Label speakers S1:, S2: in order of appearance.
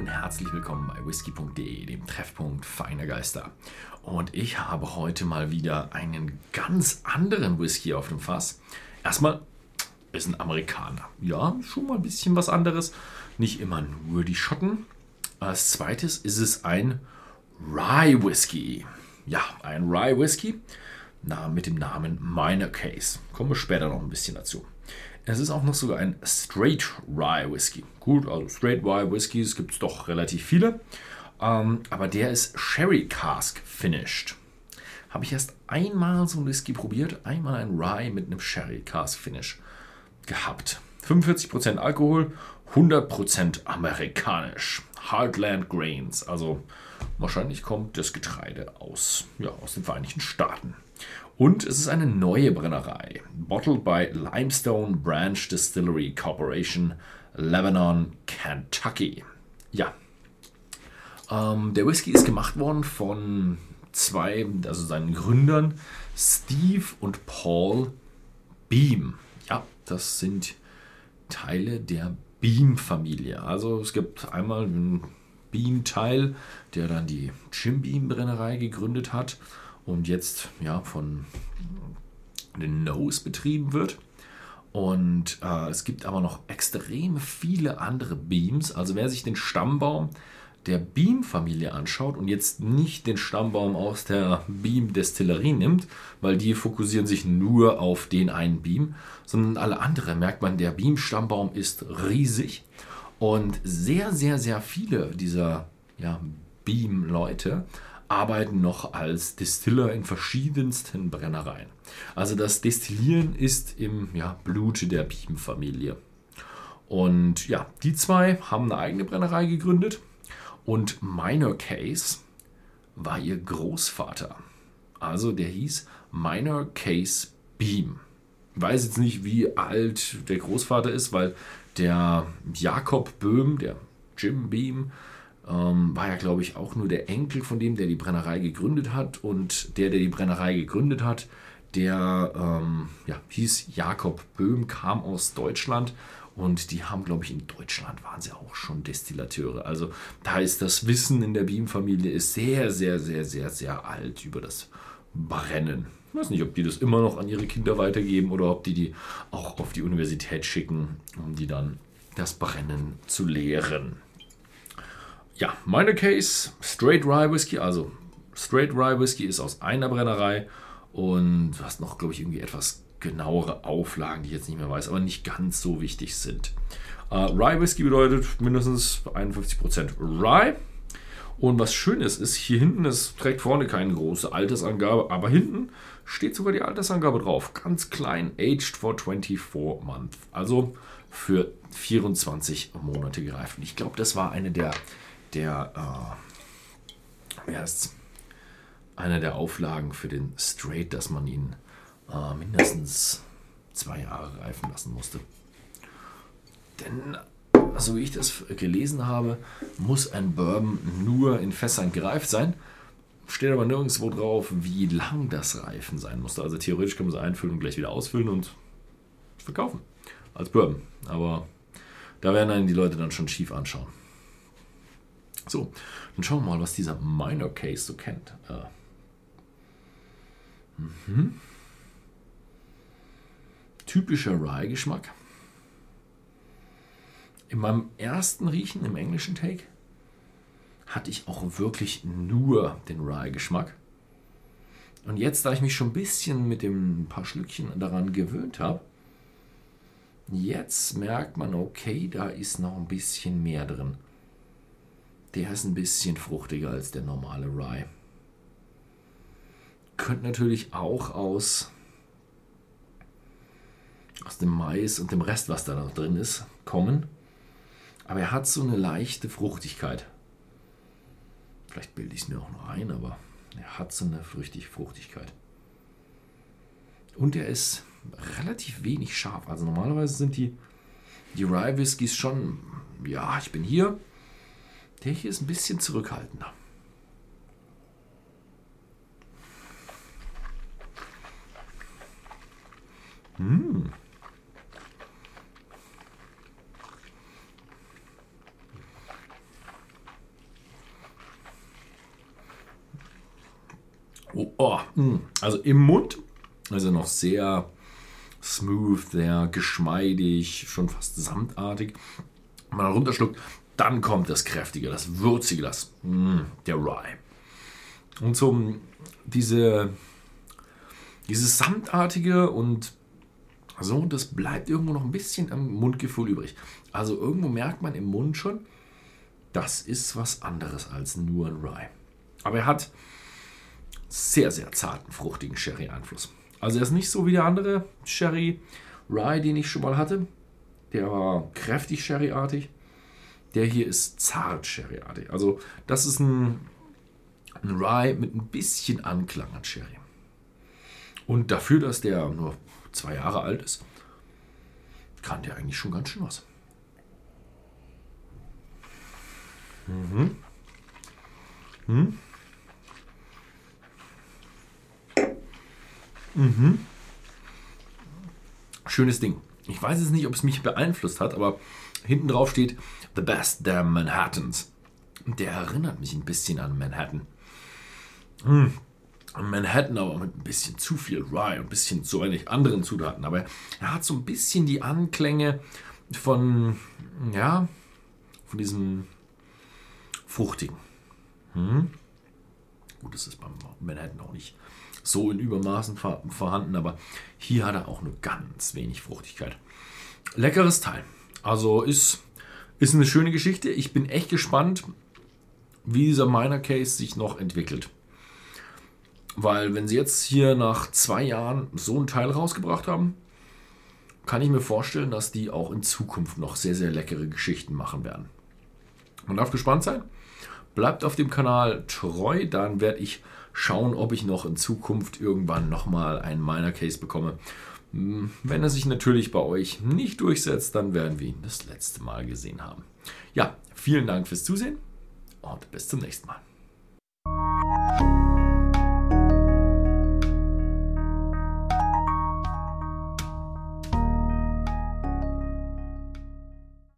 S1: und herzlich willkommen bei whisky.de, dem Treffpunkt feiner Geister. Und ich habe heute mal wieder einen ganz anderen Whisky auf dem Fass. Erstmal ist ein Amerikaner. Ja, schon mal ein bisschen was anderes. Nicht immer nur die Schotten. Als zweites ist es ein Rye Whisky. Ja, ein Rye Whisky mit dem Namen Minor Case. Kommen wir später noch ein bisschen dazu. Es ist auch noch sogar ein Straight Rye Whisky. Gut, also Straight Rye Whiskys gibt es doch relativ viele. Ähm, aber der ist Sherry Cask finished. Habe ich erst einmal so ein Whisky probiert. Einmal ein Rye mit einem Sherry Cask Finish gehabt. 45% Alkohol, 100% amerikanisch. Heartland Grains. Also wahrscheinlich kommt das Getreide aus, ja, aus den Vereinigten Staaten. Und es ist eine neue Brennerei. Bottled by Limestone Branch Distillery Corporation, Lebanon, Kentucky. Ja. Ähm, der Whisky ist gemacht worden von zwei, also seinen Gründern, Steve und Paul Beam. Ja, das sind Teile der Beam-Familie. Also es gibt einmal einen Beam-Teil, der dann die Jim Beam-Brennerei gegründet hat und jetzt ja von den Nose betrieben wird. Und äh, es gibt aber noch extrem viele andere Beams. Also wer sich den Stammbaum der Beam-Familie anschaut und jetzt nicht den Stammbaum aus der Beam-Destillerie nimmt, weil die fokussieren sich nur auf den einen Beam, sondern alle anderen merkt man, der Beam-Stammbaum ist riesig und sehr, sehr, sehr viele dieser ja, Beam-Leute arbeiten noch als Distiller in verschiedensten Brennereien. Also das Destillieren ist im ja, Blute der Beam-Familie. Und ja, die zwei haben eine eigene Brennerei gegründet und Minor Case war ihr Großvater. Also der hieß Minor Case Beam. Weiß jetzt nicht, wie alt der Großvater ist, weil der Jakob Böhm, der Jim Beam, ähm, war ja, glaube ich, auch nur der Enkel von dem, der die Brennerei gegründet hat. Und der, der die Brennerei gegründet hat, der ähm, ja, hieß Jakob Böhm, kam aus Deutschland. Und die haben, glaube ich, in Deutschland waren sie auch schon Destillateure. Also da ist das Wissen in der Beam-Familie sehr, sehr, sehr, sehr, sehr alt über das Brennen. Ich weiß nicht, ob die das immer noch an ihre Kinder weitergeben oder ob die die auch auf die Universität schicken, um die dann das Brennen zu lehren. Ja, meine Case, Straight Rye Whisky, also Straight Rye Whisky ist aus einer Brennerei und du hast noch, glaube ich, irgendwie etwas genauere Auflagen, die ich jetzt nicht mehr weiß, aber nicht ganz so wichtig sind. Äh, Rye Whisky bedeutet mindestens 51% Rye. Und was schön ist, ist hier hinten, es trägt vorne keine große Altersangabe, aber hinten steht sogar die Altersangabe drauf. Ganz klein, aged for 24 months. Also für 24 Monate gereift. Und ich glaube, das war eine der der, äh, wer ist einer der Auflagen für den Straight, dass man ihn äh, mindestens zwei Jahre reifen lassen musste. Denn, so wie ich das gelesen habe, muss ein Bourbon nur in Fässern gereift sein. Steht aber nirgendwo drauf, wie lang das Reifen sein musste. Also theoretisch kann man es einfüllen und gleich wieder ausfüllen und verkaufen. Als Bourbon. Aber da werden einen die Leute dann schon schief anschauen. So, dann schauen wir mal, was dieser Minor Case so kennt. Äh. Mhm. Typischer Rye-Geschmack. In meinem ersten Riechen im englischen Take hatte ich auch wirklich nur den Rye-Geschmack. Und jetzt, da ich mich schon ein bisschen mit dem paar Schlückchen daran gewöhnt habe, jetzt merkt man, okay, da ist noch ein bisschen mehr drin. Der ist ein bisschen fruchtiger als der normale Rye. Könnte natürlich auch aus, aus dem Mais und dem Rest, was da noch drin ist, kommen. Aber er hat so eine leichte Fruchtigkeit. Vielleicht bilde ich es mir auch noch ein, aber er hat so eine früchtig Fruchtigkeit. Und er ist relativ wenig scharf. Also normalerweise sind die, die Rye Whiskys schon, ja, ich bin hier, der hier ist ein bisschen zurückhaltender. Mmh. Hm, also im Mund ist er noch sehr smooth, sehr geschmeidig, schon fast samtartig. Wenn man runterschluckt, dann kommt das Kräftige, das Würzige, das mm, der Rye. Und so diese, dieses Samtartige und so, das bleibt irgendwo noch ein bisschen am Mundgefühl übrig. Also irgendwo merkt man im Mund schon, das ist was anderes als nur ein Rye. Aber er hat sehr, sehr zarten, fruchtigen Sherry-Einfluss. Also er ist nicht so wie der andere Sherry Rye, den ich schon mal hatte. Der war kräftig Sherry-artig. Der hier ist zart Sherry-artig. Also das ist ein, ein Rye mit ein bisschen Anklang an Sherry. Und dafür, dass der nur zwei Jahre alt ist, kann der eigentlich schon ganz schön was. Mhm. Hm. Mhm. Schönes Ding. Ich weiß jetzt nicht, ob es mich beeinflusst hat, aber hinten drauf steht The Best der Manhattans. Der erinnert mich ein bisschen an Manhattan. Hm. Manhattan aber mit ein bisschen zu viel Rye und ein bisschen zu wenig anderen Zutaten. Aber er hat so ein bisschen die Anklänge von, ja, von diesem Fruchtigen. Hm? Gut, das ist beim Manhattan auch nicht so in Übermaßen vorhanden, aber hier hat er auch nur ganz wenig Fruchtigkeit. Leckeres Teil. Also ist, ist eine schöne Geschichte. Ich bin echt gespannt, wie dieser Minor Case sich noch entwickelt. Weil wenn sie jetzt hier nach zwei Jahren so ein Teil rausgebracht haben, kann ich mir vorstellen, dass die auch in Zukunft noch sehr, sehr leckere Geschichten machen werden. Man darf gespannt sein. Bleibt auf dem Kanal treu, dann werde ich schauen, ob ich noch in Zukunft irgendwann nochmal einen Minor Case bekomme. Hm, wenn er sich natürlich bei euch nicht durchsetzt, dann werden wir ihn das letzte Mal gesehen haben. Ja, vielen Dank fürs Zusehen und bis zum nächsten Mal.